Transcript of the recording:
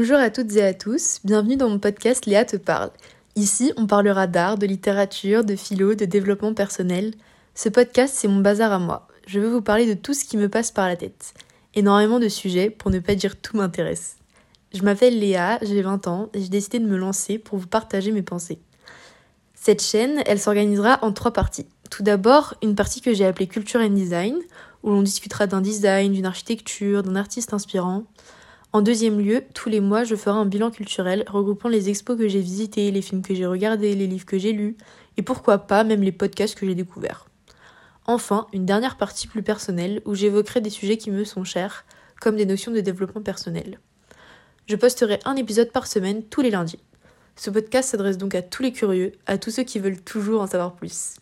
Bonjour à toutes et à tous, bienvenue dans mon podcast Léa te parle. Ici, on parlera d'art, de littérature, de philo, de développement personnel. Ce podcast, c'est mon bazar à moi. Je veux vous parler de tout ce qui me passe par la tête. Énormément de sujets, pour ne pas dire tout m'intéresse. Je m'appelle Léa, j'ai 20 ans et j'ai décidé de me lancer pour vous partager mes pensées. Cette chaîne, elle s'organisera en trois parties. Tout d'abord, une partie que j'ai appelée Culture and Design, où l'on discutera d'un design, d'une architecture, d'un artiste inspirant. En deuxième lieu, tous les mois, je ferai un bilan culturel regroupant les expos que j'ai visités, les films que j'ai regardés, les livres que j'ai lus, et pourquoi pas même les podcasts que j'ai découverts. Enfin, une dernière partie plus personnelle où j'évoquerai des sujets qui me sont chers, comme des notions de développement personnel. Je posterai un épisode par semaine tous les lundis. Ce podcast s'adresse donc à tous les curieux, à tous ceux qui veulent toujours en savoir plus.